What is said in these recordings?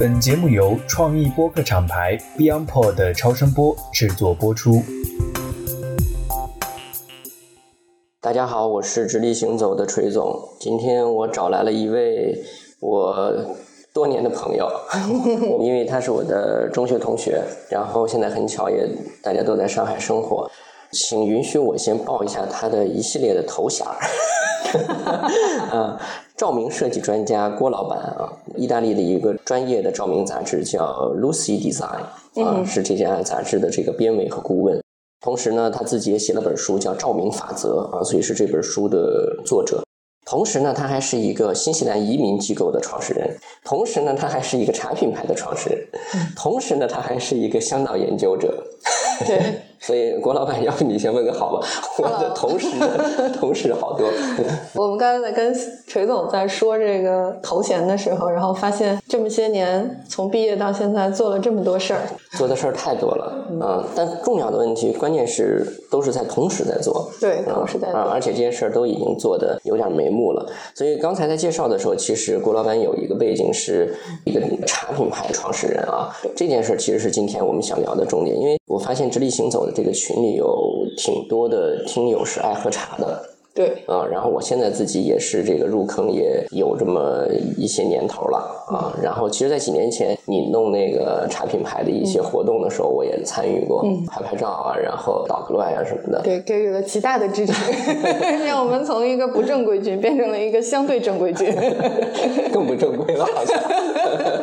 本节目由创意播客厂牌 BeyondPod 的超声波制作播出。大家好，我是直立行走的锤总。今天我找来了一位我多年的朋友，因为他是我的中学同学，然后现在很巧也大家都在上海生活，请允许我先报一下他的一系列的头衔儿。啊，照明设计专家郭老板啊，意大利的一个专业的照明杂志叫 Lucy Design 啊，是这家杂志的这个编委和顾问。同时呢，他自己也写了本书叫《照明法则》啊，所以是这本书的作者。同时呢，他还是一个新西兰移民机构的创始人。同时呢，他还是一个茶品牌的创始人。同时呢，他还是一个香岛研究者。对。所以郭老板，要不你先问个好吧？我的 同事同事好多。我们刚才在跟锤总在说这个头衔的时候，然后发现这么些年从毕业到现在做了这么多事儿，做的事儿太多了嗯，但重要的问题，关键是都是在同时在做。对，同时在做。而且这些事儿都已经做的有点眉目了。所以刚才在介绍的时候，其实郭老板有一个背景是一个茶品牌创始人啊。这件事其实是今天我们想聊的重点，因为我发现直立行走的。这个群里有挺多的听友是爱喝茶的。对，啊，然后我现在自己也是这个入坑也有这么一些年头了啊。然后其实，在几年前你弄那个茶品牌的一些活动的时候，我也参与过，拍拍照啊，然后捣个乱啊什么的。对，给予了极大的支持，让我们从一个不正规军变成了一个相对正规军，更不正规了好像。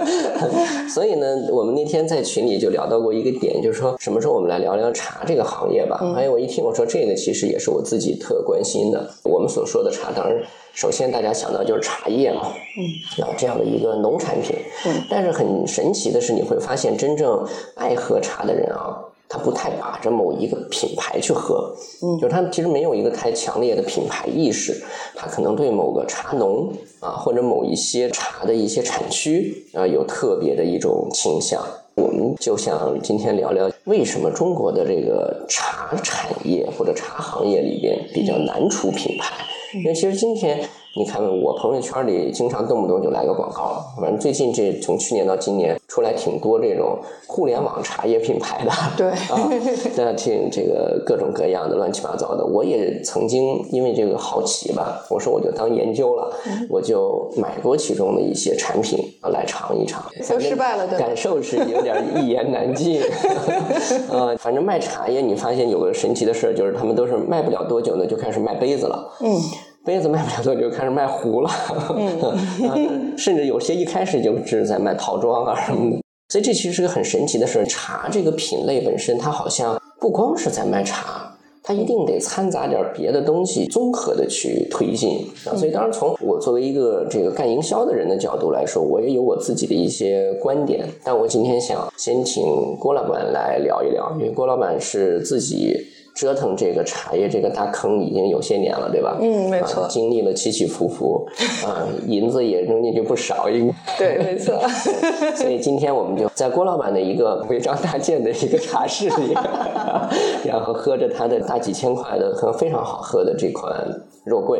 所以呢，我们那天在群里就聊到过一个点，就是说什么时候我们来聊聊茶这个行业吧。哎，我一听我说这个其实也是我自己特关心的。我们所说的茶，当然首先大家想到就是茶叶嘛，嗯，啊这样的一个农产品，嗯，但是很神奇的是，你会发现真正爱喝茶的人啊，他不太把着某一个品牌去喝，嗯，就是他其实没有一个太强烈的品牌意识，他可能对某个茶农啊或者某一些茶的一些产区啊有特别的一种倾向。我们就想今天聊聊为什么中国的这个茶产业或者茶行业里边比较难出品牌，因为其实今天。你看，我朋友圈里经常动不动就来个广告，反正最近这从去年到今年出来挺多这种互联网茶叶品牌的，对啊，那挺这个各种各样的乱七八糟的。我也曾经因为这个好奇吧，我说我就当研究了，我就买过其中的一些产品来尝一尝，都失败了，感受是有点一言难尽。呃，反正卖茶叶，你发现有个神奇的事就是他们都是卖不了多久呢，就开始卖杯子了。嗯。杯子卖不了多久，就开始卖壶了，甚至有些一开始就是在卖套装啊什么的。所以这其实是个很神奇的事茶这个品类本身，它好像不光是在卖茶，它一定得掺杂点别的东西，综合的去推进。所以，当然从我作为一个这个干营销的人的角度来说，我也有我自己的一些观点。但我今天想先请郭老板来聊一聊，因为郭老板是自己。折腾这个茶叶这个大坑已经有些年了，对吧？嗯，没错。经历了起起伏伏，啊，银子也扔进去不少，应该对，没错。所以今天我们就在郭老板的一个违章搭建的一个茶室里，然后喝着他的大几千块的可能非常好喝的这款肉桂，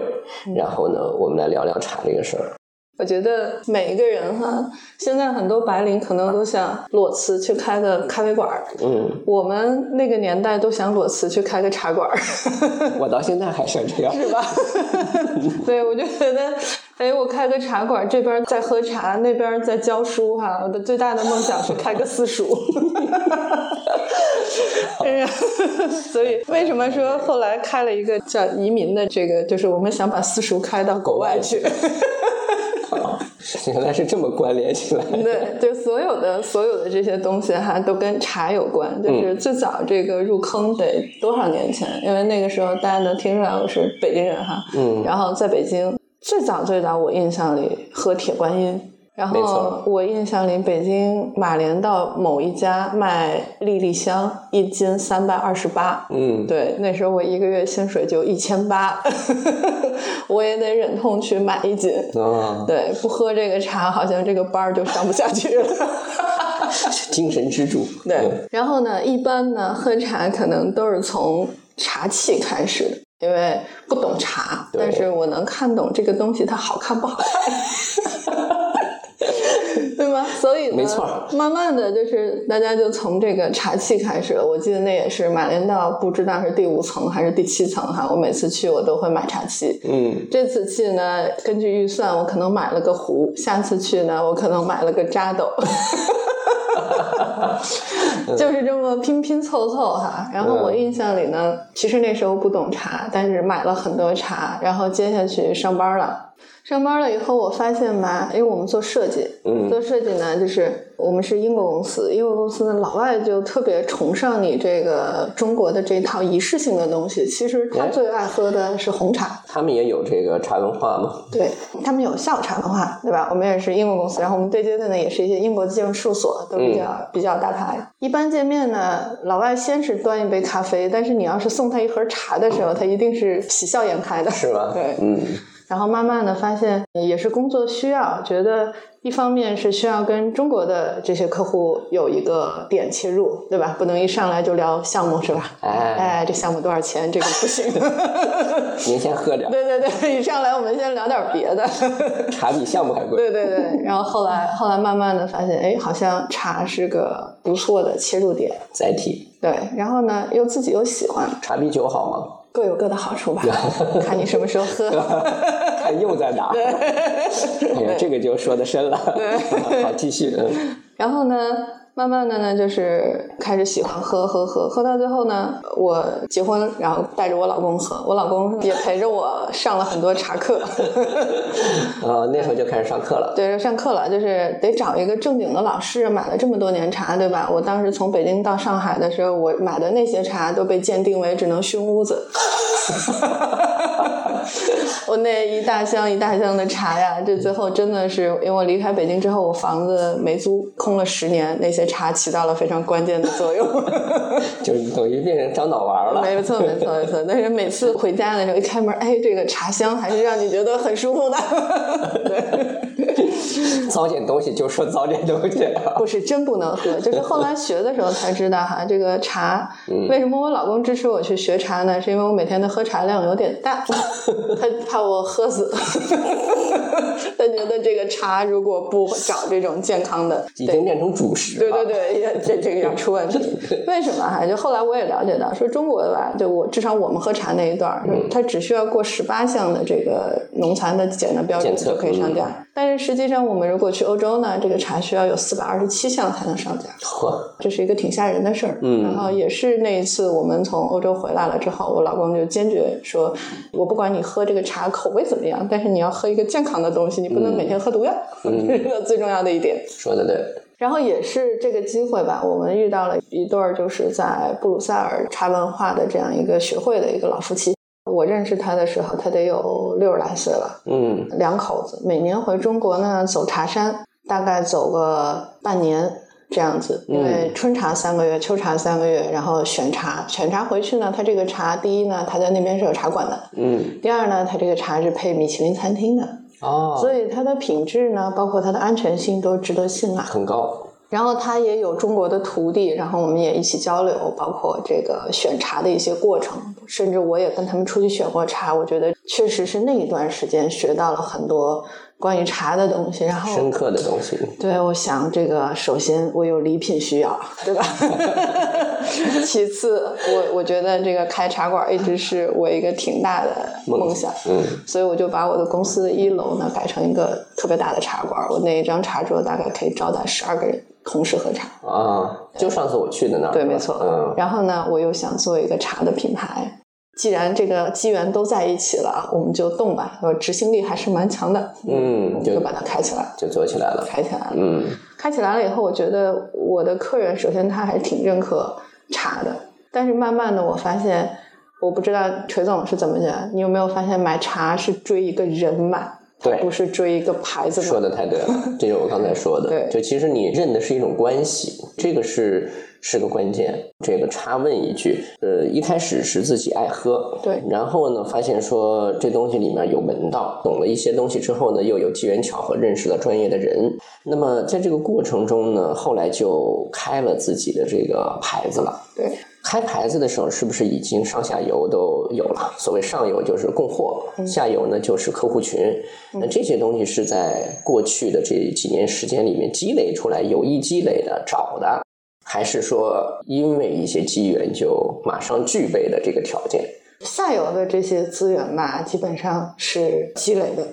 然后呢，我们来聊聊茶这个事儿。我觉得每一个人哈，现在很多白领可能都想裸辞去开个咖啡馆儿嗯，我们那个年代都想裸辞去开个茶馆儿我到现在还想这样，是吧？对，我就觉得，哎，我开个茶馆这边在喝茶，那边在教书哈。我的最大的梦想是开个私塾。哎呀，所以为什么说后来开了一个叫移民的这个，就是我们想把私塾开到国外去。原来是这么关联起来。对，就所有的所有的这些东西哈，都跟茶有关。就是最早这个入坑得多少年前？因为那个时候大家能听出来我是北京人哈。嗯。然后在北京最早最早，我印象里喝铁观音。然后我印象里，北京马连道某一家卖莉莉香，一斤三百二十八。嗯，对，那时候我一个月薪水就一千八，我也得忍痛去买一斤。啊，对，不喝这个茶，好像这个班儿就上不下去了。精神支柱。对，然后呢，一般呢，喝茶可能都是从茶器开始的，因为不懂茶，但是我能看懂这个东西它好看不好看。对吗？所以呢，没错，慢慢的就是大家就从这个茶器开始了。我记得那也是马连道，不知道是第五层还是第七层哈。我每次去我都会买茶器。嗯，这次去呢，根据预算，我可能买了个壶；下次去呢，我可能买了个扎斗。就是这么拼拼凑凑哈，然后我印象里呢，其实那时候不懂茶，但是买了很多茶，然后接下去上班了。上班了以后，我发现吧，因为我们做设计，嗯。做设计呢，就是我们是英国公司，英国公司呢，老外就特别崇尚你这个中国的这套仪式性的东西。其实他哎最爱喝的是红茶，他们也有这个茶文化嘛？对他们有下午茶文化，对吧？我们也是英国公司，然后我们对接的呢也是一些英国的建筑事务所，都比较、比较大牌。一般见面呢，老外先是端一杯咖啡，但是你要是送他一盒茶的时候，他一定是喜笑颜开的，是吧？对，嗯，然后慢慢的发现，也是工作需要，觉得一方面是需要跟中国的这些客户有一个点切入，对吧？不能一上来就聊项目，是吧？哎哎，这项目多少钱？这个不行。您先喝点，对对对，一上来我们先聊点别的。茶比项目还贵。对对对，然后后来后来慢慢的发现，哎，好像茶是个不错的切入点。载体，对，然后呢，又自己又喜欢，茶比酒好吗？各有各的好处吧，看你什么时候喝。看用在哪？哎呀，这个就说的深了。好，继续。嗯然后呢，慢慢的呢，就是开始喜欢喝喝喝，喝到最后呢，我结婚，然后带着我老公喝，我老公也陪着我上了很多茶课。啊，那时候就开始上课了。对，上课了，就是得找一个正经的老师，买了这么多年茶，对吧？我当时从北京到上海的时候，我买的那些茶都被鉴定为只能熏屋子。我那一大箱一大箱的茶呀，这最后真的是，因为我离开北京之后，我房子没租，空了十年，那些茶起到了非常关键的作用。就是等于变成张脑丸了。没错，没错，没错。但是每次回家的时候，一开门，哎，这个茶香还是让你觉得很舒服的。对。糟践东西就说糟践东西。不是真不能喝，就是后来学的时候才知道哈，这个茶为什么我老公支持我去学茶呢？是因为我每天的喝茶量有点大，他怕我喝死，他觉得这个茶如果不找这种健康的，已经变成主食对了。对对，也这这个要出问题。为什么哈？就后来我也了解到，说中国的吧，就我至少我们喝茶那一段它只需要过十八项的这个农残的检测标准就可以上架。嗯但是实际上，我们如果去欧洲呢，这个茶需要有四百二十七项才能上架。嚯，这是一个挺吓人的事儿。嗯然后也是那一次我们从欧洲回来了之后，我老公就坚决说，我不管你喝这个茶口味怎么样，但是你要喝一个健康的东西，你不能每天喝毒药，嗯 这是最重要的一点。说的对。然后也是这个机会吧，我们遇到了一对儿就是在布鲁塞尔茶文化的这样一个学会的一个老夫妻。我认识他的时候，他得有六十来岁了，嗯。两口子每年回中国呢走茶山，大概走个半年这样子，因为春茶三个月，秋茶三个月，然后选茶，选茶回去呢，他这个茶第一呢，他在那边是有茶馆的，嗯。第二呢，他这个茶是配米其林餐厅的，哦，所以它的品质呢，包括它的安全性都值得信赖。很高。然后他也有中国的徒弟，然后我们也一起交流，包括这个选茶的一些过程，甚至我也跟他们出去选过茶，我觉得确实是那一段时间学到了很多关于茶的东西。然后深刻的东西。对，我想这个首先我有礼品需要，对吧？其次，我我觉得这个开茶馆一直是我一个挺大的梦想，嗯所以我就把我的公司的一楼呢改成一个特别大的茶馆，我那一张茶桌大概可以招待十二个人同时喝茶。啊，就上次我去的那儿。对，没错。嗯然后呢，我又想做一个茶的品牌。既然这个机缘都在一起了，我们就动吧。我执行力还是蛮强的，嗯就就把它开起来，就做起来了。开起来了。嗯开起来了以后，我觉得我的客人首先他还挺认可茶的，但是慢慢的我发现，我不知道锤总是怎么讲，你有没有发现买茶是追一个人买，对不是追一个牌子说。的太对了，这就是我刚才说的。对就其实你认的是一种关系，这个是是个关键。这个插问一句，呃，一开始是自己爱喝，对然后呢，发现说这东西里面有门道，懂了一些东西之后呢，又有机缘巧合认识了专业的人。那么在这个过程中呢，后来就开了自己的这个牌子了。对，开牌子的时候是不是已经上下游都有了？所谓上游就是供货，下游呢就是客户群。那这些东西是在过去的这几年时间里面积累出来、有意积累的、找的，还是说因为一些机缘就马上具备的这个条件？下游的这些资源吧，基本上是积累的，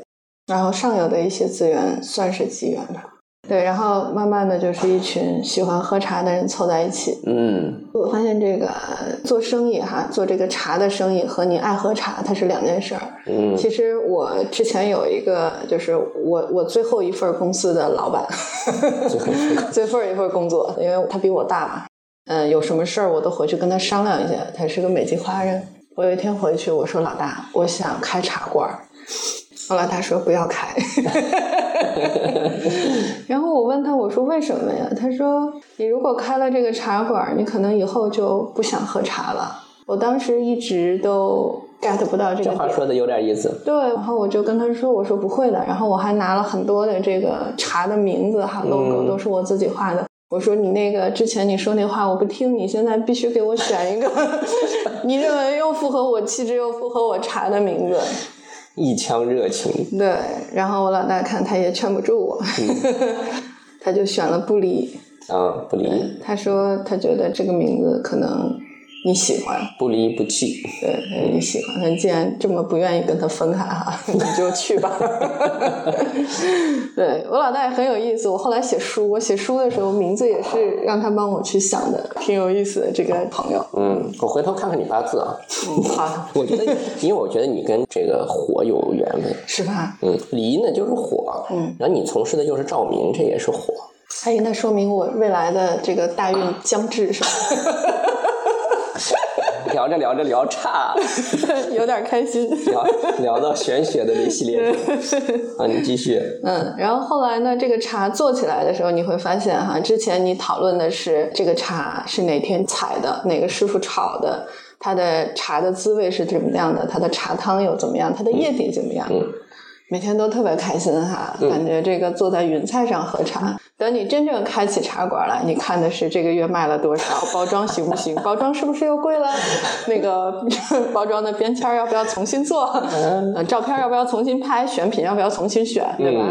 然后上游的一些资源算是机缘吧。对，然后慢慢的就是一群喜欢喝茶的人凑在一起。嗯，我发现这个做生意哈，做这个茶的生意和你爱喝茶它是两件事儿。嗯，其实我之前有一个，就是我我最后一份公司的老板，最后一份工作，因为他比我大嘛，嗯，有什么事儿我都回去跟他商量一下。他是个美籍华人，我有一天回去，我说老大，我想开茶馆儿。后来他说不要开，然后我问他我说为什么呀？他说你如果开了这个茶馆，你可能以后就不想喝茶了。我当时一直都 get 不到这个。这话说的有点意思。对，然后我就跟他说我说不会的，然后我还拿了很多的这个茶的名字哈 logo 都是我自己画的。我说你那个之前你说那话我不听，你现在必须给我选一个 你认为又符合我气质又符合我茶的名字。一腔热情，对，然后我老大看他也劝不住我，他就选了不离。啊，不离。他说他觉得这个名字可能。你喜欢不离不弃，对，你喜欢。那既然这么不愿意跟他分开哈，你就去吧。对我老大也很有意思。我后来写书，我写书的时候名字也是让他帮我去想的，挺有意思的这个朋友。嗯，我回头看看你八字啊。嗯，好。我觉得，因为我觉得你跟这个火有缘分，是吧？嗯，离呢就是火，嗯，然后你从事的就是照明，这也是火。哎，那说明我未来的这个大运将至，是吧？聊着聊着聊岔了，有点开心。聊聊到玄学的这系列，啊，你继续。嗯，然后后来呢，这个茶做起来的时候，你会发现哈，之前你讨论的是这个茶是哪天采的，哪个师傅炒的，它的茶的滋味是怎么样的，它的茶汤又怎么样，它的叶底怎么样。每天都特别开心哈，感觉这个坐在云彩上喝茶。等你真正开起茶馆来，你看的是这个月卖了多少，包装行不行？包装是不是又贵了？那个包装的边签要不要重新做？照片要不要重新拍？选品要不要重新选？对吧？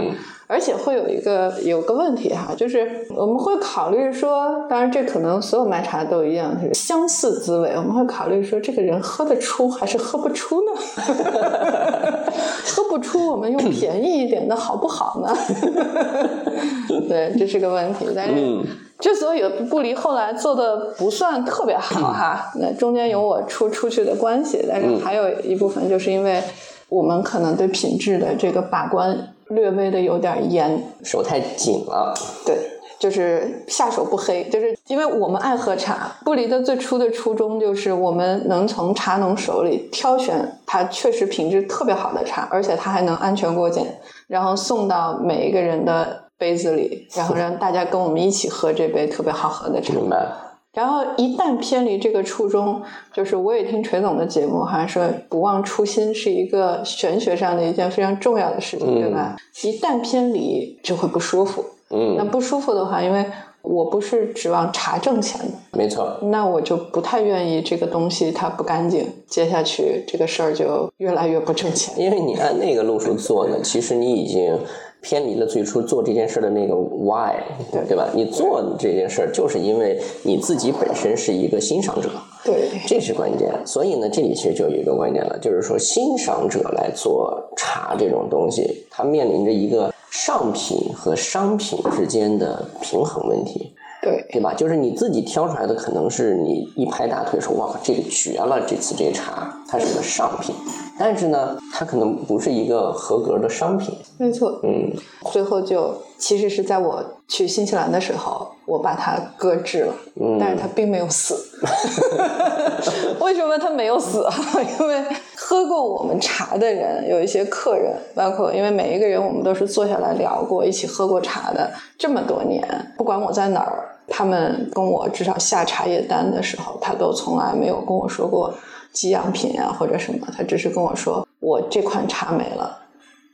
而且会有一个有个问题哈，就是我们会考虑说，当然这可能所有卖茶都一样，是相似滋味。我们会考虑说，这个人喝得出还是喝不出呢？喝不出，我们用便宜一点的好不好呢？对，这是个问题。但是之所以不离后来做的不算特别好哈，那中间有我出出去的关系，但是还有一部分就是因为我们可能对品质的这个把关。略微的有点严，手太紧了。对，就是下手不黑，就是因为我们爱喝茶。不离的最初的初衷就是我们能从茶农手里挑选它确实品质特别好的茶，而且它还能安全过检，然后送到每一个人的杯子里，然后让大家跟我们一起喝这杯特别好喝的茶。明白。然后一旦偏离这个初衷，就是我也听锤总的节目哈，说不忘初心是一个玄学上的一件非常重要的事情，对吧？一旦偏离就会不舒服。嗯，那不舒服的话，因为我不是指望茶挣钱的，没错。那我就不太愿意这个东西它不干净，接下去这个事儿就越来越不挣钱。因为你按那个路数做呢，其实你已经。偏离了最初做这件事的那个 why，对吧？你做这件事就是因为你自己本身是一个欣赏者，对，这是关键。所以呢，这里其实就有一个关键了，就是说欣赏者来做茶这种东西，它面临着一个上品和商品之间的平衡问题。对，对吧？就是你自己挑出来的，可能是你一拍大腿说哇，这个绝了！这次这茶它是个上品，但是呢，它可能不是一个合格的商品。没错，嗯，最后就其实是在我去新西兰的时候，我把它搁置了，嗯，但是它并没有死。为什么它没有死？因为喝过我们茶的人有一些客人，包括因为每一个人我们都是坐下来聊过，一起喝过茶的这么多年，不管我在哪儿。他们跟我至少下茶叶单的时候，他都从来没有跟我说过给养品啊或者什么，他只是跟我说我这款茶没了，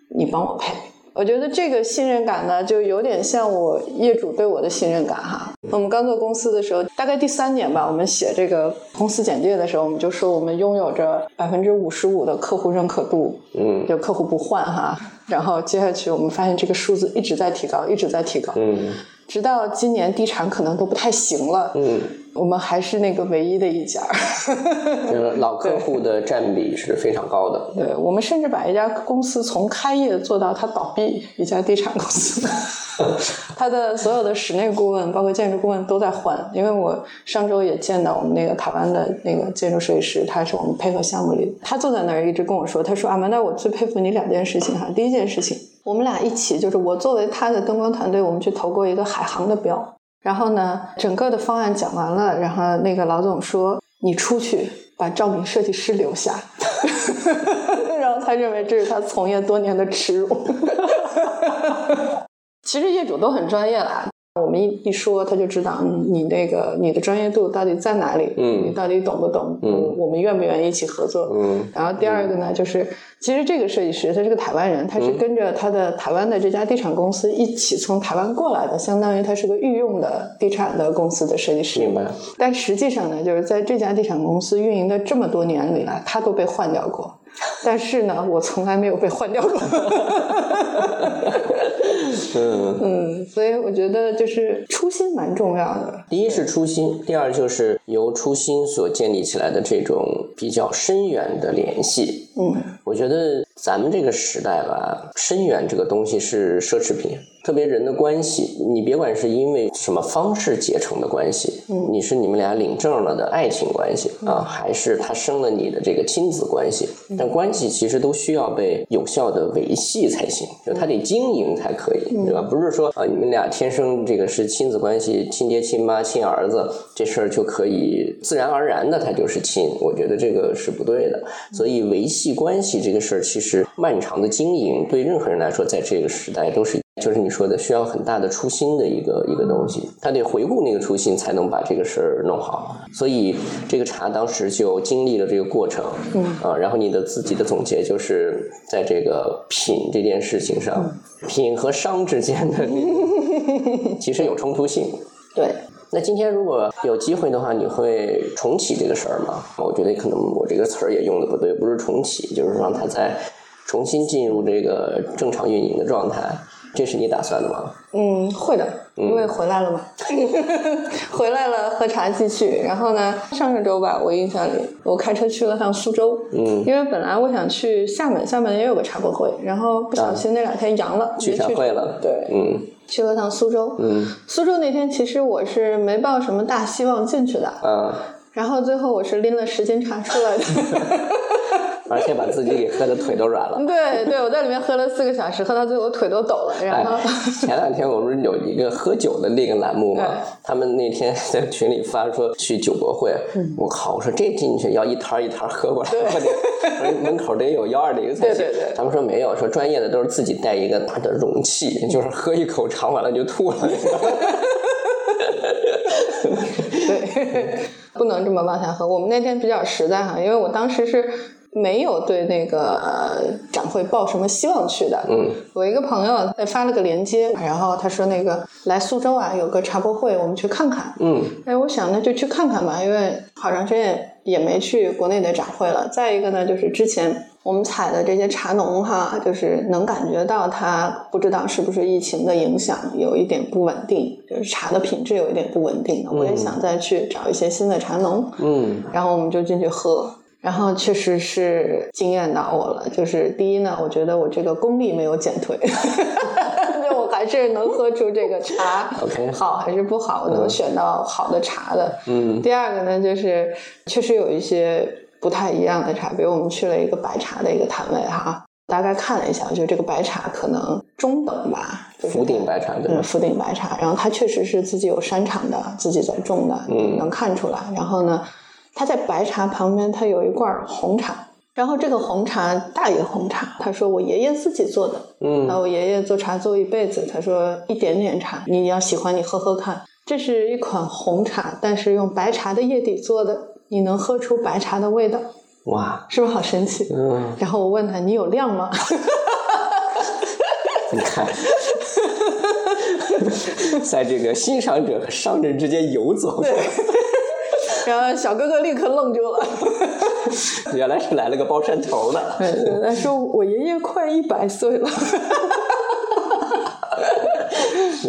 你帮我配。我觉得这个信任感呢，就有点像我业主对我的信任感哈。我们刚做公司的时候，大概第三年吧，我们写这个公司简介的时候，我们就说我们拥有着百分之五十五的客户认可度，嗯，就客户不换哈。然后接下去我们发现这个数字一直在提高，一直在提高，嗯，直到今年地产可能都不太行了，嗯。我们还是那个唯一的一家，老客户的占比是非常高的。对，我们甚至把一家公司从开业做到它倒闭，一家地产公司，它的所有的室内顾问，包括建筑顾问都在换。因为我上周也见到我们那个台湾的那个建筑设计师，他是我们配合项目里，他坐在那儿一直跟我说，他说阿曼达，我最佩服你两件事情哈。第一件事情，我们俩一起就是我作为他的灯光团队，我们去投过一个海航的标。然后呢，整个的方案讲完了，然后那个老总说：“你出去把照明设计师留下。”然后他认为这是他从业多年的耻辱。其实业主都很专业啦。我们一一说，他就知道你那个你的专业度到底在哪里，嗯，你到底懂不懂？嗯，我们愿不愿意一起合作？嗯，然后第二个呢，就是其实这个设计师他是个台湾人，他是跟着他的台湾的这家地产公司一起从台湾过来的，相当于他是个御用的地产的公司的设计师。明白。但实际上呢，就是在这家地产公司运营的这么多年里来，他都被换掉过。但是呢，我从来没有被换掉过。嗯嗯，所以我觉得就是初心蛮重要的。第一是初心，第二就是由初心所建立起来的这种比较深远的联系。嗯，我觉得咱们这个时代吧，深远这个东西是奢侈品。特别人的关系，你别管是因为什么方式结成的关系，嗯，你是你们俩领证了的爱情关系啊，还是他生了你的这个亲子关系？但关系其实都需要被有效的维系才行，就他得经营才可以，对吧？不是说啊，你们俩天生这个是亲子关系，亲爹亲妈亲儿子，这事儿就可以自然而然的他就是亲。我觉得这个是不对的。所以维系关系这个事儿，其实漫长的经营对任何人来说，在这个时代都是。就是你说的需要很大的初心的一个一个东西，他得回顾那个初心，才能把这个事儿弄好。所以这个茶当时就经历了这个过程，嗯啊，然后你的自己的总结就是在这个品这件事情上，品和商之间的 其实有冲突性。对，那今天如果有机会的话，你会重启这个事儿吗？我觉得可能我这个词儿也用的不对，不是重启，就是让它再重新进入这个正常运营的状态。这是你打算的吗？嗯，会的，因为回来了嘛，回来了喝茶继续。然后呢，上个周吧，我印象里，我开车去了趟苏州。嗯，因为本来我想去厦门，厦门也有个茶博会，然后不小心那两天阳了，去茶会了。对，嗯，去了趟苏州。嗯，苏州那天其实我是没抱什么大希望进去的。嗯，然后最后我是拎了十斤茶出来的。而且把自己给喝的腿都软了。对对，我在里面喝了四个小时，喝到最后腿都抖了。然后前两天我不是有一个喝酒的那个栏目嘛，他们那天在群里发说去酒博会，我靠！我说这进去要一摊一摊喝过来，门口得有幺二零才行。他们说没有，说专业的都是自己带一个大的容器，就是喝一口尝完了就吐了。对，不能这么往下喝。我们那天比较实在哈，因为我当时是。没有对那个展会抱什么希望去的。嗯，我一个朋友发了个链接，然后他说那个来苏州啊，有个茶博会，我们去看看。嗯，哎，我想那就去看看吧，因为好长时间也没去国内的展会了。再一个呢，就是之前我们采的这些茶农哈，就是能感觉到他不知道是不是疫情的影响，有一点不稳定，就是茶的品质有一点不稳定。我也想再去找一些新的茶农。嗯，然后我们就进去喝。然后确实是惊艳到我了，就是第一呢，我觉得我这个功力没有减退，就我还是能喝出这个茶 OK，好还是不好，我能选到好的茶的。嗯。第二个呢，就是确实有一些不太一样的茶，比如我们去了一个白茶的一个摊位哈，大概看了一下，我觉得这个白茶可能中等吧，福鼎白茶对吗？福鼎白茶，然后它确实是自己有山场的，自己在种的，嗯，能看出来。然后呢？他在白茶旁边，他有一罐红茶，然后这个红茶大爷红茶，他说我爷爷自己做的，嗯，然后我爷爷做茶做一辈子，他说一点点茶，你要喜欢你喝喝看，这是一款红茶，但是用白茶的叶底做的，你能喝出白茶的味道，哇，是不是好神奇？嗯，然后我问他你有量吗？你看，在这个欣赏者和商人之间游走。然后小哥哥立刻愣住了，原来是来了个包山头的。他说：“我爷爷快一百岁了。”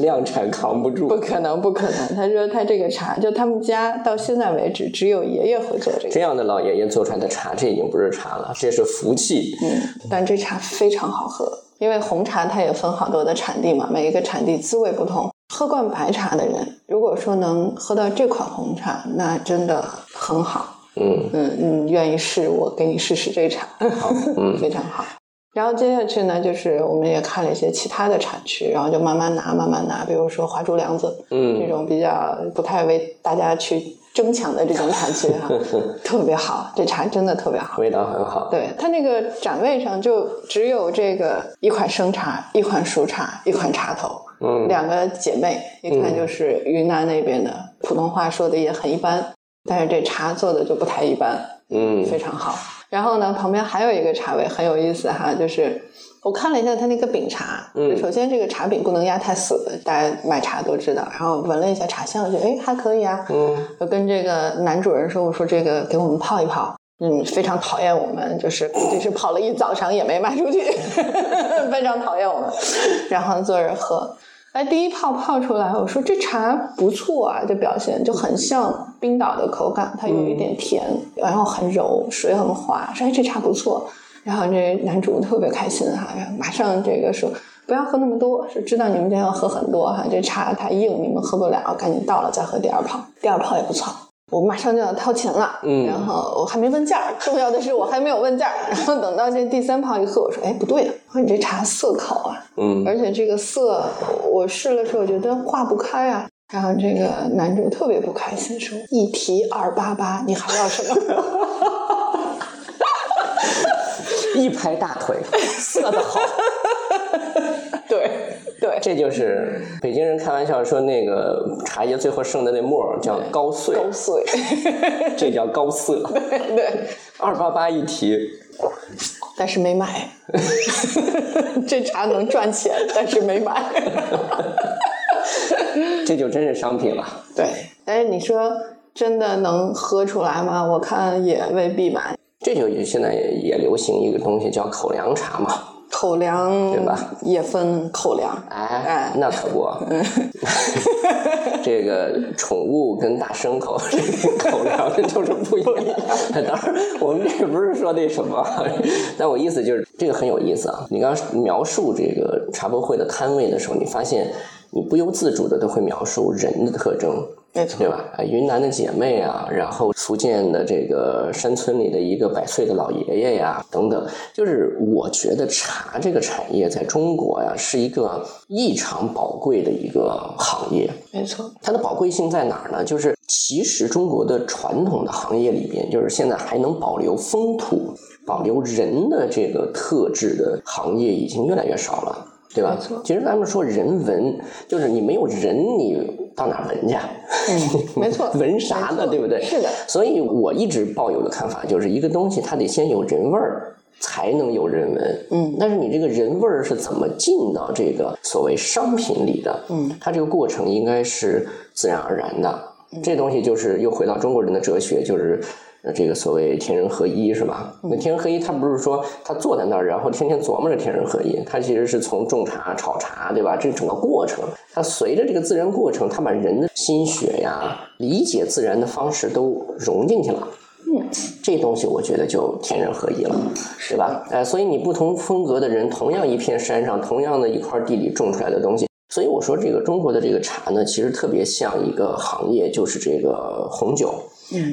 量产扛不住，不可能，不可能。他说他这个茶，就他们家到现在为止，只有爷爷会做这个。这样的老爷爷做出来的茶，这已经不是茶了，这是福气。嗯，但这茶非常好喝，因为红茶它也分好多的产地嘛，每一个产地滋味不同。喝惯白茶的人，如果说能喝到这款红茶，那真的很好。嗯嗯你，愿意试，我给你试试这茶，好，嗯，非常好。然后接下去呢，就是我们也看了一些其他的产区，然后就慢慢拿，慢慢拿。比如说华竹梁子，嗯，这种比较不太为大家去争抢的这种产区 哈，特别好，这茶真的特别好，味道很好。对它那个展位上就只有这个一款生茶，一款熟茶，一款茶头，嗯，两个姐妹，一看就是云南那边的，普通话说的也很一般，但是这茶做的就不太一般，嗯，非常好。然后呢，旁边还有一个茶位很有意思哈，就是我看了一下它那个饼茶，嗯，首先这个茶饼不能压太死，大家买茶都知道。然后闻了一下茶香，觉得哎还可以啊，嗯，就跟这个男主人说，我说这个给我们泡一泡，嗯，非常讨厌我们，就是估计是泡了一早上也没卖出去，非常讨厌我们，然后坐着喝。哎，第一泡泡出来，我说这茶不错啊，这表现就很像冰岛的口感，它有一点甜，然后很柔，水很滑。说哎，这茶不错。然后这男主特别开心哈，马上这个说不要喝那么多，说知道你们今天要喝很多哈，这茶太硬，你们喝不了，赶紧倒了再喝第二泡，第二泡也不错。我马上就要掏钱了，嗯，然后我还没问价，重要的是我还没有问价。然后等到这第三泡一喝，我说：“哎，不对，我说你这茶色口啊，嗯，而且这个色，我试了试，我觉得化不开啊。”然后这个男主特别不开心，说：“一提二八八，你还要什么？” 一拍大腿，色的好，对。对，这就是北京人开玩笑说那个茶叶最后剩的那沫叫高碎，高碎，这叫高色。对对，二八八一提，但是没买。这茶能赚钱，但是没买。这就真是商品了。对，但是你说真的能喝出来吗？我看也未必吧。这就现在也流行一个东西叫口粮茶嘛。口粮对吧？也分口粮，哎，那可不。这个宠物跟大牲口 这个口粮就是不一样。当然，我们这不是说那什么，但我意思就是这个很有意思啊。你刚描述这个茶博会的摊位的时候，你发现你不由自主的都会描述人的特征。没错，对吧？啊，云南的姐妹啊，然后福建的这个山村里的一个百岁的老爷爷呀，等等，就是我觉得茶这个产业在中国呀，是一个异常宝贵的一个行业。没错，它的宝贵性在哪儿呢？就是其实中国的传统的行业里边，就是现在还能保留风土、保留人的这个特质的行业，已经越来越少了。对吧？其实咱们说人文，就是你没有人，你到哪闻去？嗯，没错。闻啥呢？对不对？是的。所以我一直抱有的看法，就是一个东西它得先有人味儿，才能有人文。嗯。但是你这个人味儿是怎么进到这个所谓商品里的？嗯。它这个过程应该是自然而然的。这东西就是又回到中国人的哲学，就是。呃，这个所谓天人合一，是吧？那天人合一，他不是说他坐在那儿，然后天天琢磨着天人合一，他其实是从种茶、炒茶，对吧？这整个过程，他随着这个自然过程，他把人的心血呀、理解自然的方式都融进去了。嗯，这东西我觉得就天人合一了，是吧？哎，所以你不同风格的人，同样一片山上，同样的一块地里种出来的东西，所以我说这个中国的这个茶呢，其实特别像一个行业，就是这个红酒。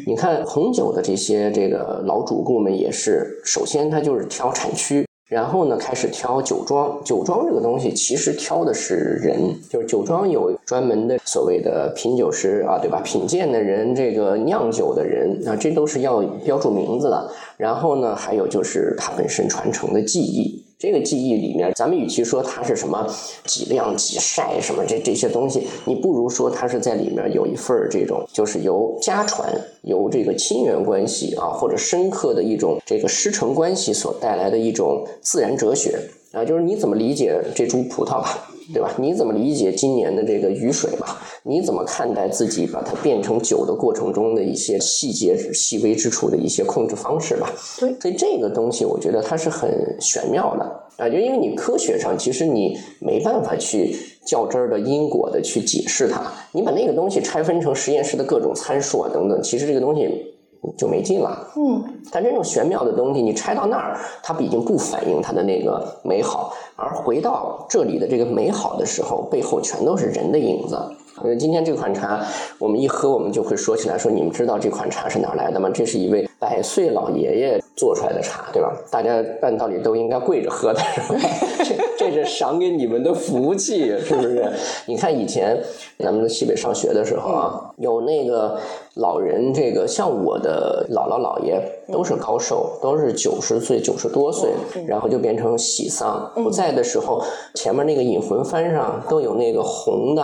你看红酒的这些这个老主顾们也是，首先他就是挑产区，然后呢开始挑酒庄。酒庄这个东西其实挑的是人，就是酒庄有专门的所谓的品酒师啊，对吧？品鉴的人，这个酿酒的人啊，这都是要标注名字的。然后呢，还有就是它本身传承的技艺。这个记忆里面，咱们与其说它是什么几亮几晒什么这这些东西，你不如说它是在里面有一份这种，就是由家传、由这个亲缘关系啊，或者深刻的一种这个师承关系所带来的一种自然哲学。啊，就是你怎么理解这株葡萄吧，对吧？你怎么理解今年的这个雨水吧？你怎么看待自己把它变成酒的过程中的一些细节、细微之处的一些控制方式吧？对，所以这个东西我觉得它是很玄妙的啊，就因为你科学上其实你没办法去较真儿的因果的去解释它，你把那个东西拆分成实验室的各种参数啊等等，其实这个东西。就没劲了。嗯，但这种玄妙的东西，你拆到那儿，它已经不反映它的那个美好，而回到这里的这个美好的时候，背后全都是人的影子。呃，今天这款茶，我们一喝，我们就会说起来，说你们知道这款茶是哪来的吗？这是一位百岁老爷爷做出来的茶，对吧？大家按道理都应该跪着喝的，是吧？这这是赏给你们的福气，是不是？你看以前咱们在西北上学的时候啊，有那个老人，这个像我的姥姥姥爷都是高寿，都是九十岁、九十多岁，然后就变成喜丧不在的时候，前面那个引魂幡上都有那个红的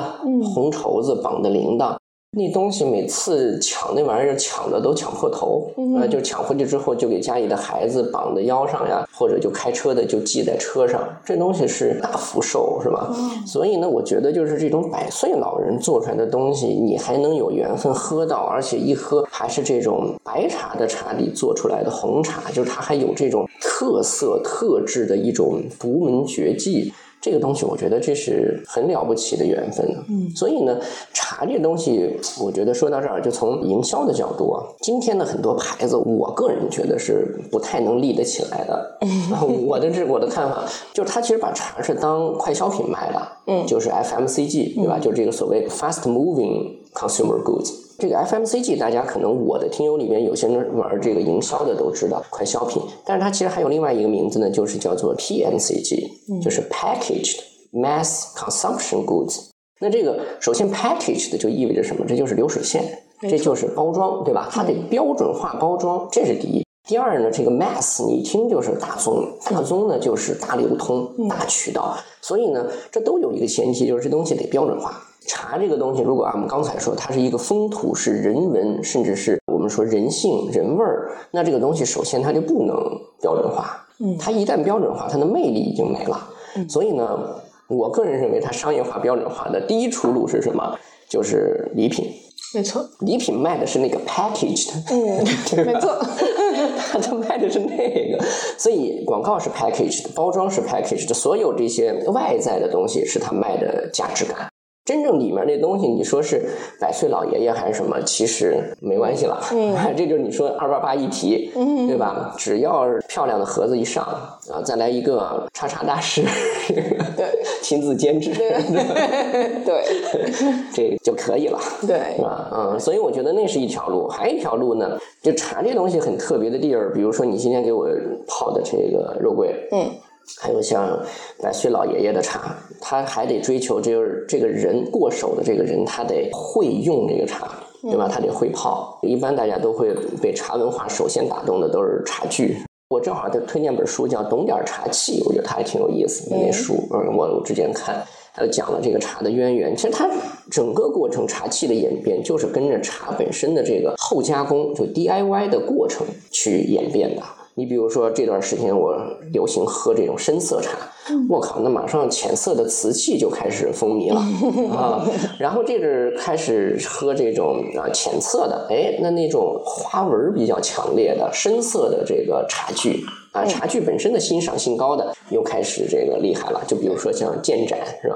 红绸子绑的铃铛。那东西每次抢那玩意儿抢的都抢破头，啊，就抢回去之后就给家里的孩子绑在腰上呀，或者就开车的就系在车上，这东西是大福寿，是吧？所以呢，我觉得就是这种百岁老人做出来的东西，你还能有缘分喝到，而且一喝还是这种白茶的茶底做出来的红茶，就是它还有这种特色特质的一种独门绝技。这个东西，我觉得这是很了不起的缘分。嗯，所以呢，茶这东西，我觉得说到这儿，就从营销的角度啊，今天的很多牌子，我个人觉得是不太能立得起来的。我的这我的看法，就是他其实把茶是当快消品卖的，嗯，就是 FMCG，对吧？就这个所谓 fast moving consumer goods。这个 FMCG，大家可能我的听友里边有些人玩这个营销的都知道快消品，但是它其实还有另外一个名字呢，就是叫做 PMCG，就是 Packaged Mass Consumption Goods。那这个首先 Packaged 就意味着什么？这就是流水线，这就是包装，对吧？它得标准化包装，这是第一。第二呢，这个 Mass 你一听就是大宗，大宗呢就是大流通、大渠道，所以呢，这都有一个前提，就是这东西得标准化。茶这个东西，如果按我们刚才说，它是一个风土，是人文，甚至是我们说人性、人味儿，那这个东西首先它就不能标准化。嗯，它一旦标准化，它的魅力已经没了。嗯，所以呢，我个人认为，它商业化、标准化的第一出路是什么？就是礼品。没错，礼品卖的是那个 packaged，嗯，没错，他他卖的是那个，所以广告是 packaged，包装是 packaged，所有这些外在的东西是他卖的价值感。真正里面那东西，你说是百岁老爷爷还是什么，其实没关系了。嗯，这就是你说二八八一提，嗯，对吧？只要漂亮的盒子一上啊，再来一个叉叉大师，对，亲自监制，对，这就可以了，对，是吧？嗯，所以我觉得那是一条路，还有一条路呢，就茶这东西很特别的地儿，比如说你今天给我泡的这个肉桂，嗯。还有像百岁老爷爷的茶，他还得追求，就是这个人过手的这个人，他得会用这个茶，对吧？他得会泡。一般大家都会被茶文化首先打动的都是茶具。我正好在推荐本书，叫《懂点茶器》，我觉得它还挺有意思的那书。嗯，我之前看，还有讲了这个茶的渊源。其实它整个过程茶器的演变，就是跟着茶本身的这个后加工，就 DIY 的过程去演变的。你比如说这段时间我流行喝这种深色茶，我靠，那马上浅色的瓷器就开始风靡了 啊。然后这阵开始喝这种啊浅色的，哎，那那种花纹比较强烈的深色的这个茶具啊，茶具本身的欣赏性高的又开始这个厉害了。就比如说像建盏是吧？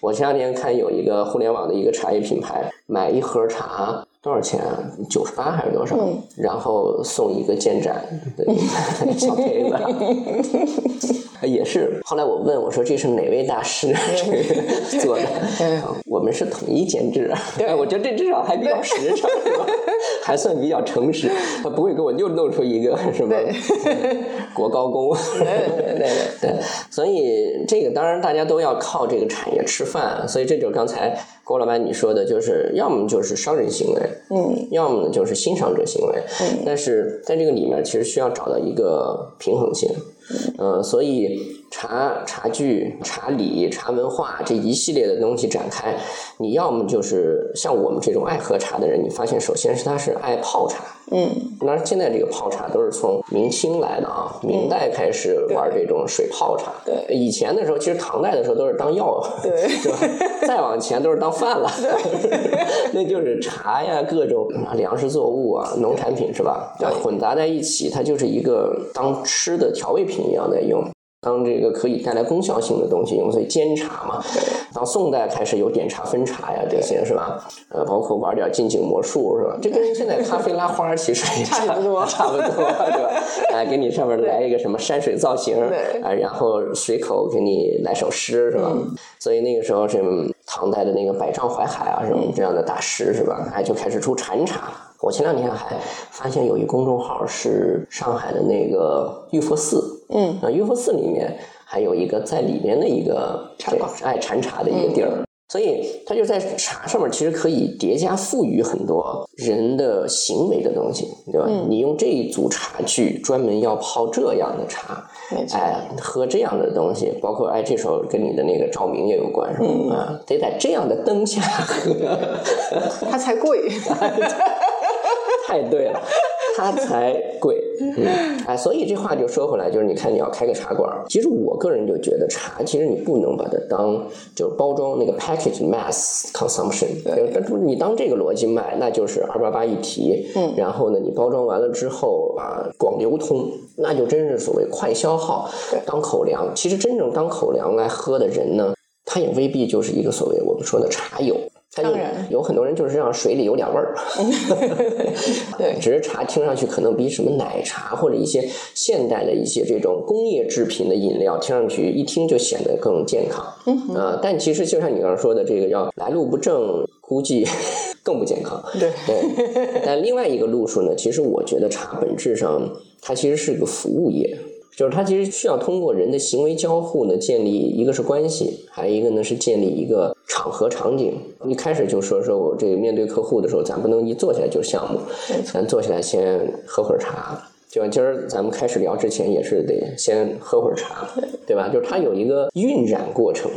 我前两天看有一个互联网的一个茶叶品牌，买一盒茶。多少钱啊？九十八还是多少？然后送一个建盏的 小杯子，也是。后来我问我说：“这是哪位大师 做的？”我们是统一监制。对，我觉得这至少还比较实诚，还算比较诚实。他不会给我又弄出一个什么国高工。对 对对对。所以这个当然大家都要靠这个产业吃饭，所以这就是刚才。郭老板，你说的就是要么就是商人行为，嗯，要么呢就是欣赏者行为，嗯，但是在这个里面，其实需要找到一个平衡性，嗯，所以茶茶具、茶礼、茶文化这一系列的东西展开，你要么就是像我们这种爱喝茶的人，你发现首先是他是爱泡茶，嗯，那现在这个泡茶都是从明清来的啊，明代开始玩这种水泡茶，对，以前的时候其实唐代的时候都是当药，对，是吧？再往前都是当饭了，那就是茶呀，各种粮食作物啊，农产品是吧？混杂在一起，它就是一个当吃的调味品一样在用。当这个可以带来功效性的东西用，所以煎茶嘛。到宋代开始有点茶分茶呀，这些是吧？呃，包括玩点近景魔术是吧？这跟现在咖啡拉花其实也 差不多，差不多，对吧？哎，给你上面来一个什么山水造型，啊，然后随口给你来首诗是吧？所以那个时候是唐代的那个百丈怀海啊，什么这样的大师是吧？哎，就开始出禅茶。我前两天还发现有一公众号是上海的那个玉佛寺，嗯，啊，玉佛寺里面还有一个在里面的一个茶馆，爱禅茶的一个地儿，所以它就在茶上面其实可以叠加赋予很多人的行为的东西，对吧？你用这一组茶具专门要泡这样的茶，哎，喝这样的东西，包括哎，这时候跟你的那个照明也有关，是吧？啊，得在这样的灯下喝，它才贵。太对了，它才贵。嗯，哎，所以这话就说回来，就是你看你要开个茶馆，其实我个人就觉得茶，其实你不能把它当就是包装那个 package mass consumption，你当这个逻辑卖，那就是二八八一提。嗯，然后呢，你包装完了之后啊，广流通，那就真是所谓快消耗，当口粮。其实真正当口粮来喝的人呢，他也未必就是一个所谓我们说的茶友。当然，有很多人就是这样，水里有点味儿。对，只是茶听上去可能比什么奶茶或者一些现代的一些这种工业制品的饮料，听上去一听就显得更健康。嗯啊，但其实就像你刚刚说的，这个要来路不正，估计 更不健康。对对。但另外一个路数呢，其实我觉得茶本质上它其实是个服务业。就是它其实需要通过人的行为交互呢，建立一个是关系，还有一个呢是建立一个场合场景。一开始就说说我这个面对客户的时候，咱不能一坐下来就项目，咱坐下来先喝会儿茶。就像今儿咱们开始聊之前，也是得先喝会儿茶，对吧？就是它有一个晕染过程，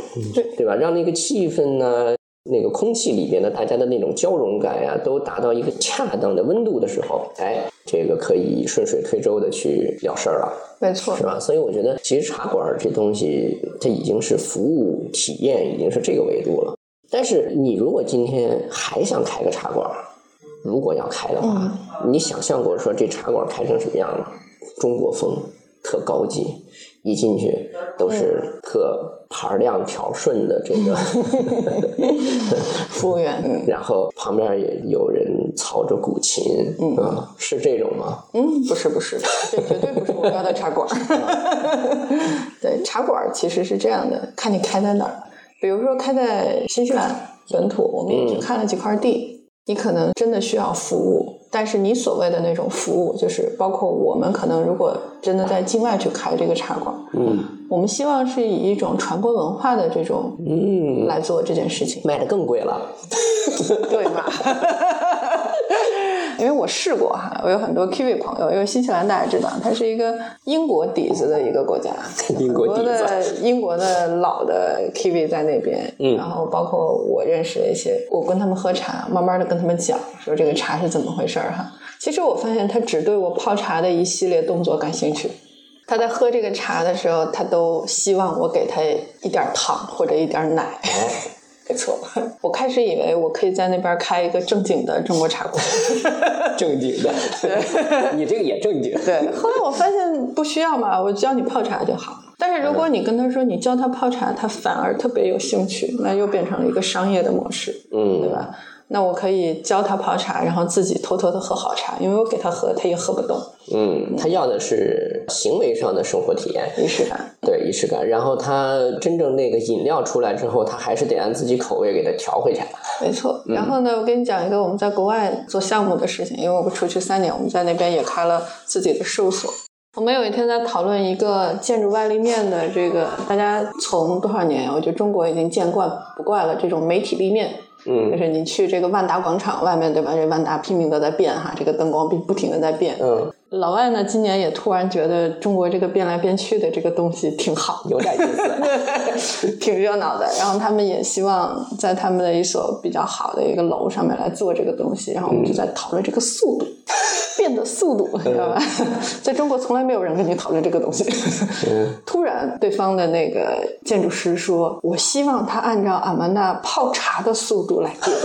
对吧？让那个气氛呢。那个空气里边的大家的那种交融感呀，都达到一个恰当的温度的时候，哎，这个可以顺水推舟的去了事儿了，没错，是吧？所以我觉得，其实茶馆这东西，它已经是服务体验，已经是这个维度了。但是你如果今天还想开个茶馆，如果要开的话，你想象过说这茶馆开成什么样吗？中国风，特高级。一进去都是特盘量调顺的这个 服务员，然后旁边也有人操着古琴，嗯，是这种吗？嗯，不是，不是，这绝对不是我要的茶馆。对，茶馆其实是这样的，看你开在哪儿。比如说开在新西兰本土，我们也去看了几块地，你可能真的需要服务。但是你所谓的那种服务，就是包括我们可能如果真的在境外去开这个茶馆，嗯，我们希望是以一种传播文化的这种嗯来做这件事情，卖的更贵了，对吧？因为我试过哈，我有很多 Kiwi 朋友，因为新西兰大家知道，它是一个英国底子的一个国家，英国底子，英国的老的 Kiwi 在那边，嗯，然后包括我认识的一些，我跟他们喝茶，慢慢的跟他们讲说这个茶是怎么回事儿哈。其实我发现他只对我泡茶的一系列动作感兴趣，他在喝这个茶的时候，他都希望我给他一点糖或者一点奶。没错，我开始以为我可以在那边开一个正经的中国茶馆，正经的，对，你这个也正经。对，后来我发现不需要嘛，我教你泡茶就好。但是如果你跟他说你教他泡茶，他反而特别有兴趣，那又变成了一个商业的模式，嗯，对吧？那我可以教他泡茶，然后自己偷偷的喝好茶，因为我给他喝，他也喝不动。嗯，他要的是行为上的生活体验，仪式感。对，仪式感。然后他真正那个饮料出来之后，他还是得按自己口味给他调回去。没错。然后呢，我跟你讲一个我们在国外做项目的事情，因为我们出去三年，我们在那边也开了自己的事务所。我们有一天在讨论一个建筑外立面的这个，大家从多少年，我觉得中国已经见惯不怪了这种媒体立面。嗯就是你去这个万达广场外面，对吧？这万达拼命的在变哈，这个灯光不不停的在变。嗯，老外呢，今年也突然觉得中国这个变来变去的这个东西挺好，有点意思。挺热闹的。然后他们也希望在他们的一所比较好的一个楼上面来做这个东西。然后我们就在讨论这个速度，变的速度，你知道吧？在中国从来没有人跟你讨论这个东西。突然，对方的那个建筑师说：“我希望他按照阿曼达泡茶的速度来变。”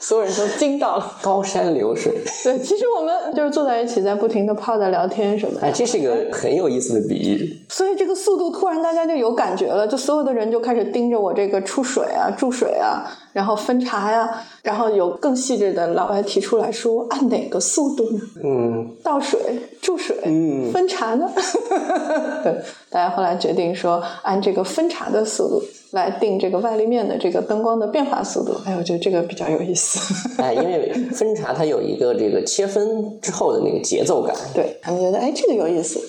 所有人都惊到了。高山流水，对，其实我们就是坐在一起，在不停的泡在聊天什么的。哎，这是一个很有意思的比喻。所以这个速度突然大家就有感觉了，就所有的人就开始盯着我这个出水啊、注水啊，然后分茶呀、然后有更细致的老外提出来说，按哪个速度呢？嗯，倒水、注水、嗯分茶呢？对，大家后来决定说，按这个分茶的速度来定这个外立面的这个灯光的变化速度。哎，我觉得这个比较有意思。哎，因为分茶它有一个这个切分之后的那个节奏感。对他们觉得，哎，这个有意思。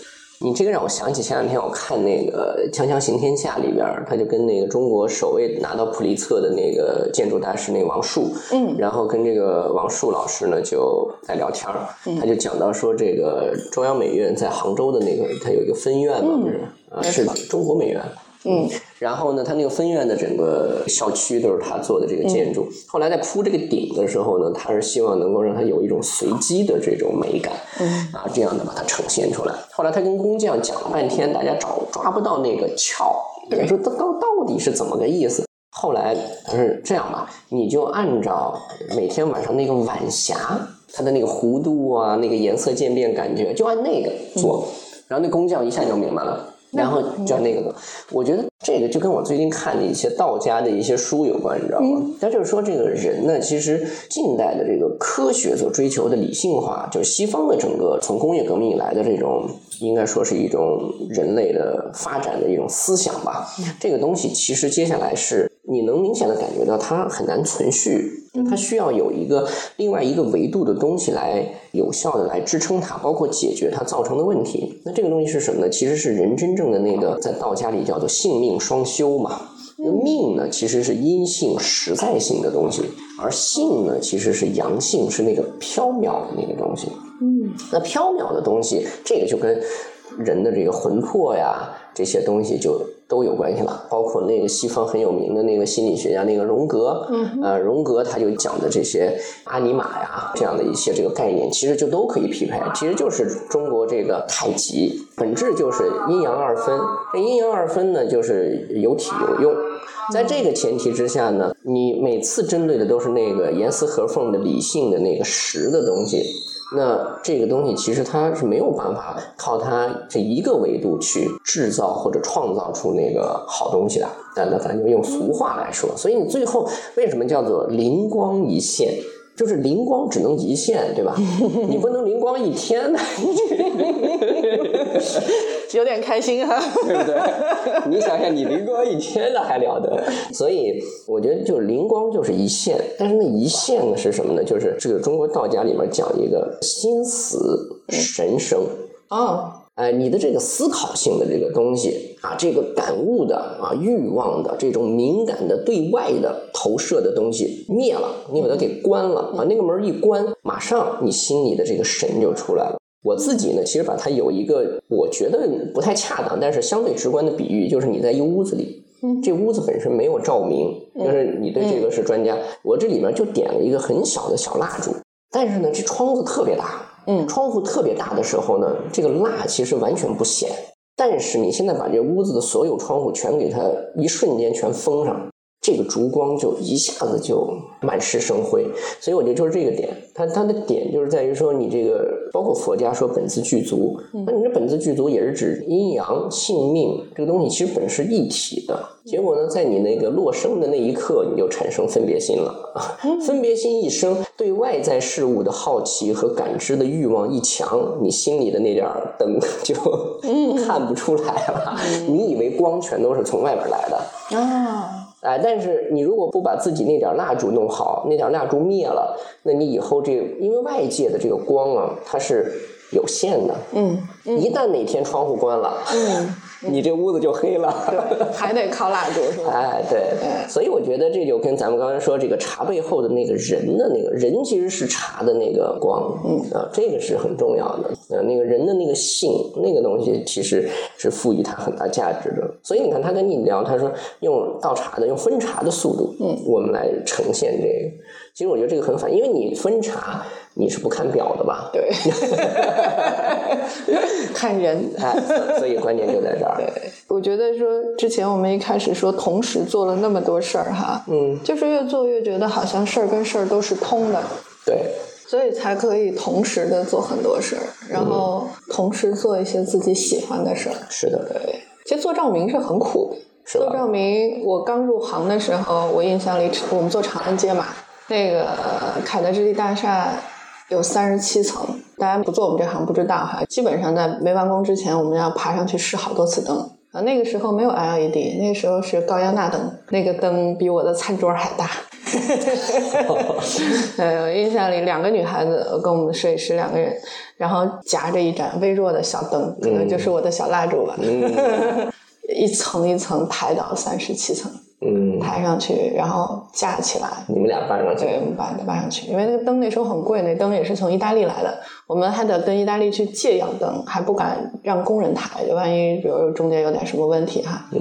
你这个让我想起前两天我看那个《锵锵行天下》里边，他就跟那个中国首位拿到普利策的那个建筑大师那个王树，嗯然后跟这个王树老师呢就在聊天儿，他就讲到说这个中央美院在杭州的那个，它有一个分院嘛，不是啊，是中国美院。嗯，然后呢，他那个分院的整个校区都是他做的这个建筑。后来在铺这个顶的时候呢，他是希望能够让它有一种随机的这种美感，嗯啊，这样的把它呈现出来。后来他跟工匠讲了半天，大家找抓不到那个窍，说到到到底是怎么个意思。后来他说这样吧，你就按照每天晚上那个晚霞，它的那个弧度啊，那个颜色渐变感觉，就按那个做。然后那工匠一下就明白了。然后就那个做，我觉得这个就跟我最近看的一些道家的一些书有关，你知道吗？他就是说，这个人呢，其实近代的这个科学所追求的理性化，就是西方的整个从工业革命以来的这种，应该说是一种人类的发展的一种思想吧。这个东西其实接下来是你能明显的感觉到它很难存续，它需要有一个另外一个维度的东西来有效的来支撑它，包括解决它造成的问题。那这个东西是什么呢？其实是人真正的那个在道家里叫做性命双修嘛。那命呢，其实是阴性实在性的东西，而性呢，其实是阳性，是那个缥缈的那个东西。嗯那缥缈的东西，这个就跟人的这个魂魄呀这些东西就都有关系了。包括那个西方很有名的那个心理学家那个荣格，嗯呃，荣格他就讲的这些阿尼玛呀这样的一些这个概念，其实就都可以匹配，其实就是中国这个太极，本质就是阴阳二分。这阴阳二分呢，就是有体有用。在这个前提之下呢，你每次针对的都是那个严丝合缝的理性的那个实的东西，那这个东西其实它是没有办法靠它这一个维度去制造或者创造出那个好东西的。那那咱就用俗话来说，所以你最后为什么叫做灵光一现？就是灵光只能一现，对吧？你不能灵光一天的，有点开心哈。对不对？你想想，你灵光一天那还了得？所以我觉得，就是灵光就是一现，但是那一现呢是什么呢？就是这个中国道家里面讲一个心死神生。哦，哎，你的这个思考性的这个东西啊，这个感悟的啊，欲望的这种敏感的对外的投射的东西灭了，你把它给关了啊，那个门一关，马上你心里的这个神就出来了。我自己呢，其实把它有一个我觉得不太恰当，但是相对直观的比喻，就是你在一屋子里，这屋子本身没有照明，就是你对这个是专家，我这里面就点了一个很小的小蜡烛，但是呢，这窗子特别大，嗯窗户特别大的时候呢，这个蜡其实完全不显。但是你现在把这屋子的所有窗户全给它一瞬间全封上，这个烛光就一下子就满室生辉。所以我觉得就是这个点，它它的点就是在于说你这个，包括佛家说本自具足，那你这本自具足也是指阴阳性命这个东西其实本是一体的。结果呢，在你那个落生的那一刻，你就产生分别心了。分别心一生，对外在事物的好奇和感知的欲望一强，你心里的那点儿灯 就看不出来了。你以为光全都是从外边来的，啊，哎，但是你如果不把自己那点蜡烛弄好，那点蜡烛灭了，那你以后这因为外界的这个光啊，它是有限的。嗯，一旦哪天窗户关了，嗯，你这屋子就黑了。对，还得靠蜡烛是吧？哎，对，所以我觉得这就跟咱们刚才说这个茶背后的那个人的那个人，其实是茶的那个光，嗯啊，这个是很重要的。呃，那个人的那个性，那个东西其实是赋予它很大价值的。所以你看他跟你聊，他说用倒茶的，用分茶的速度，嗯，我们来呈现这个。其实我觉得这个很反，因为你分茶，你是不看表的吧？对，看人。哎，所以关键就在这儿。对，我觉得说之前我们一开始说同时做了那么多事儿哈，嗯，就是越做越觉得好像事儿跟事儿都是通的，对，所以才可以同时的做很多事儿，然后同时做一些自己喜欢的事儿。是的，对，其实做照明是很苦的。做照明，我刚入行的时候，我印象里我们做长安街嘛，那个呃凯德之地大厦有三十七层，大家不做我们这行不知道哈，基本上在没完工之前，我们要爬上去试好多次灯。啊，那个时候没有 LED，那个时候是高压钠灯，那个灯比我的餐桌还大。呃，我印象里两个女孩子我跟我们的设计师两个人，然后夹着一盏微弱的小灯，可能就是我的小蜡烛吧。一层一层排到三十七层，嗯，抬上去，然后架起来。你们俩搬上去。对，我们把它搬上去，因为那个灯那时候很贵，那灯也是从意大利来的，我们还得跟意大利去借样灯，还不敢让工人抬，就万一比如中间有点什么问题哈。嗯，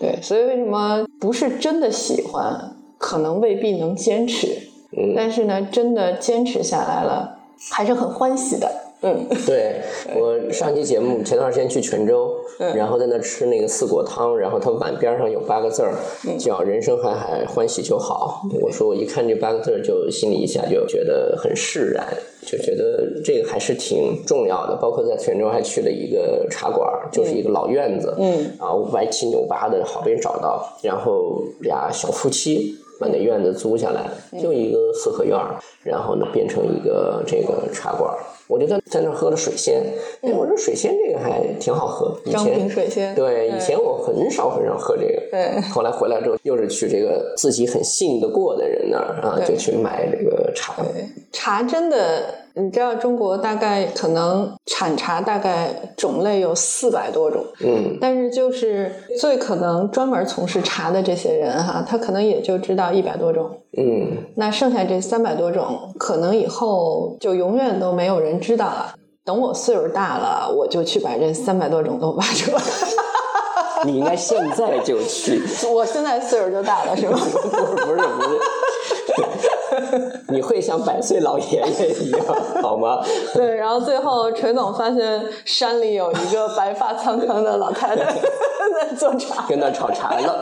对，所以为什么不是真的喜欢，可能未必能坚持，嗯。但是呢，真的坚持下来了，还是很欢喜的。嗯，对我上期节目前段时间去泉州，嗯然后在那吃那个四果汤，然后它碗边上有八个字儿，嗯叫“人生海海，欢喜就好”。我说我一看这八个字儿，就心里一下就觉得很释然，就觉得这个还是挺重要的。包括在泉州还去了一个茶馆，就是一个老院子，嗯，然后歪七扭八的，好不容易找到，然后俩小夫妻。把那院子租下来，嗯就一个四合院儿，然后呢变成一个这个茶馆儿。我就在在那儿喝了水仙，哎，我说水仙这个还挺好喝。以前水仙。对，以前我很少很少喝这个。对后来回来之后，又是去这个自己很信得过的人那儿啊，对就去买这个茶。茶真的，你知道中国大概可能产茶大概种类有四百多种，嗯，但是就是最可能专门从事茶的这些人哈，他可能也就知道一百多种。嗯，那剩下这三百多种，可能以后就永远都没有人知道了。等我岁数大了，我就去把这三百多种都挖出来。你应该现在就去。我现在岁数就大了，是吗？不是不是不是，你会像百岁老爷爷一样好吗？对，然后最后锤总发现山里有一个白发苍苍的老太太 在做茶。跟那炒茶呢。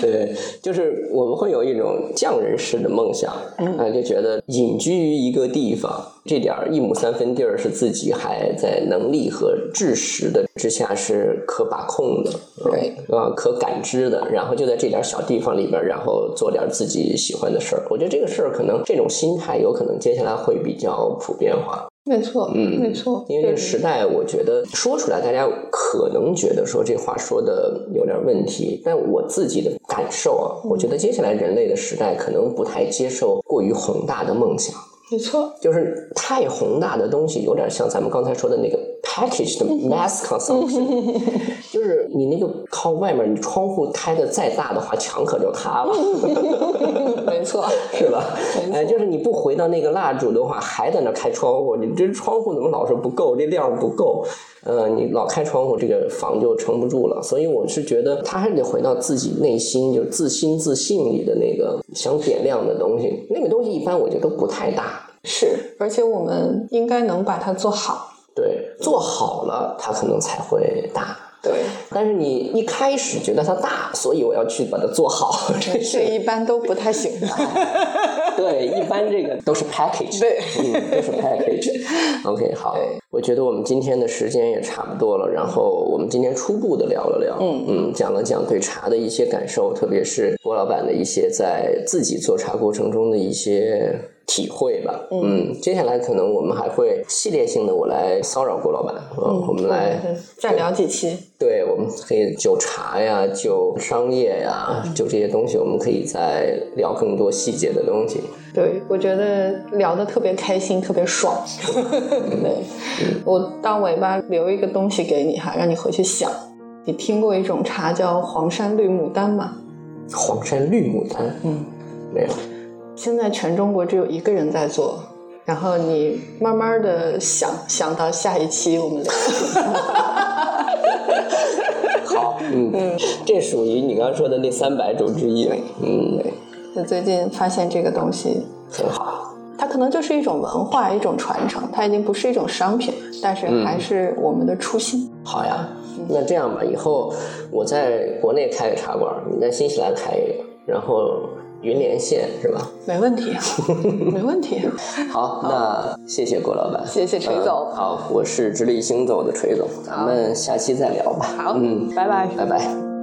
对，就是我们会有一种匠人式的梦想，啊、就觉得隐居于一个地方，这点儿一亩三分地儿是自己还在能力和知识的之下是可把控的，对啊、可感知的，然后就在这点小地方里边，然后做点自己喜欢的事儿。我觉得这个事儿可能这种心态有可能接下来会比较普遍化。没错，嗯没错，因为这个时代，我觉得说出来，大家可能觉得说这话说的有点问题，但我自己的感受啊，我觉得接下来人类的时代可能不太接受过于宏大的梦想，没错，就是太宏大的东西，有点像咱们刚才说的那个 package 的 mass consumption，就是你那个靠外面，你窗户开的再大的话，墙可就塌了。没错，是吧哎，就是你不回到那个蜡烛的话，还在那开窗户，你这窗户怎么老是不够？这量不够，呃，你老开窗户，这个房就撑不住了。所以我是觉得，他还是得回到自己内心，就是自心自信里的那个想点亮的东西。那个东西一般我觉得都不太大。是，而且我们应该能把它做好。对，做好了，它可能才会大。对，但是你一开始觉得它大，所以我要去把它做好，这这是一般都不太行的。对，一般这个都是 package，对嗯，都是 package。OK，好，我觉得我们今天的时间也差不多了，然后我们今天初步的聊了聊，嗯嗯，讲了讲对茶的一些感受，特别是郭老板的一些在自己做茶过程中的一些体会吧。嗯，接下来可能我们还会系列性的，我来骚扰郭老板，嗯，我们来再聊几期。对，我们可以就茶呀，就商业呀，就这些东西，我们可以再聊更多细节的东西。对，我觉得聊的特别开心，特别爽。对，我到尾巴留一个东西给你哈，让你回去想。你听过一种茶叫黄山绿牡丹吗？黄山绿牡丹，嗯，没有。现在全中国只有一个人在做，然后你慢慢的想想到下一期我们聊。好，嗯，这属于你刚刚说的那三百种之一。嗯，对。就最近发现这个东西很好，它可能就是一种文化，一种传承，它已经不是一种商品，但是还是我们的初心。好呀，那这样吧，以后我在国内开个茶馆，你在新西兰开一个，然后云连线是吧？没问题，没问题。好，那谢谢郭老板，谢谢锤总。好，我是直立行走的锤总，咱们下期再聊吧。好，嗯，拜拜，拜拜。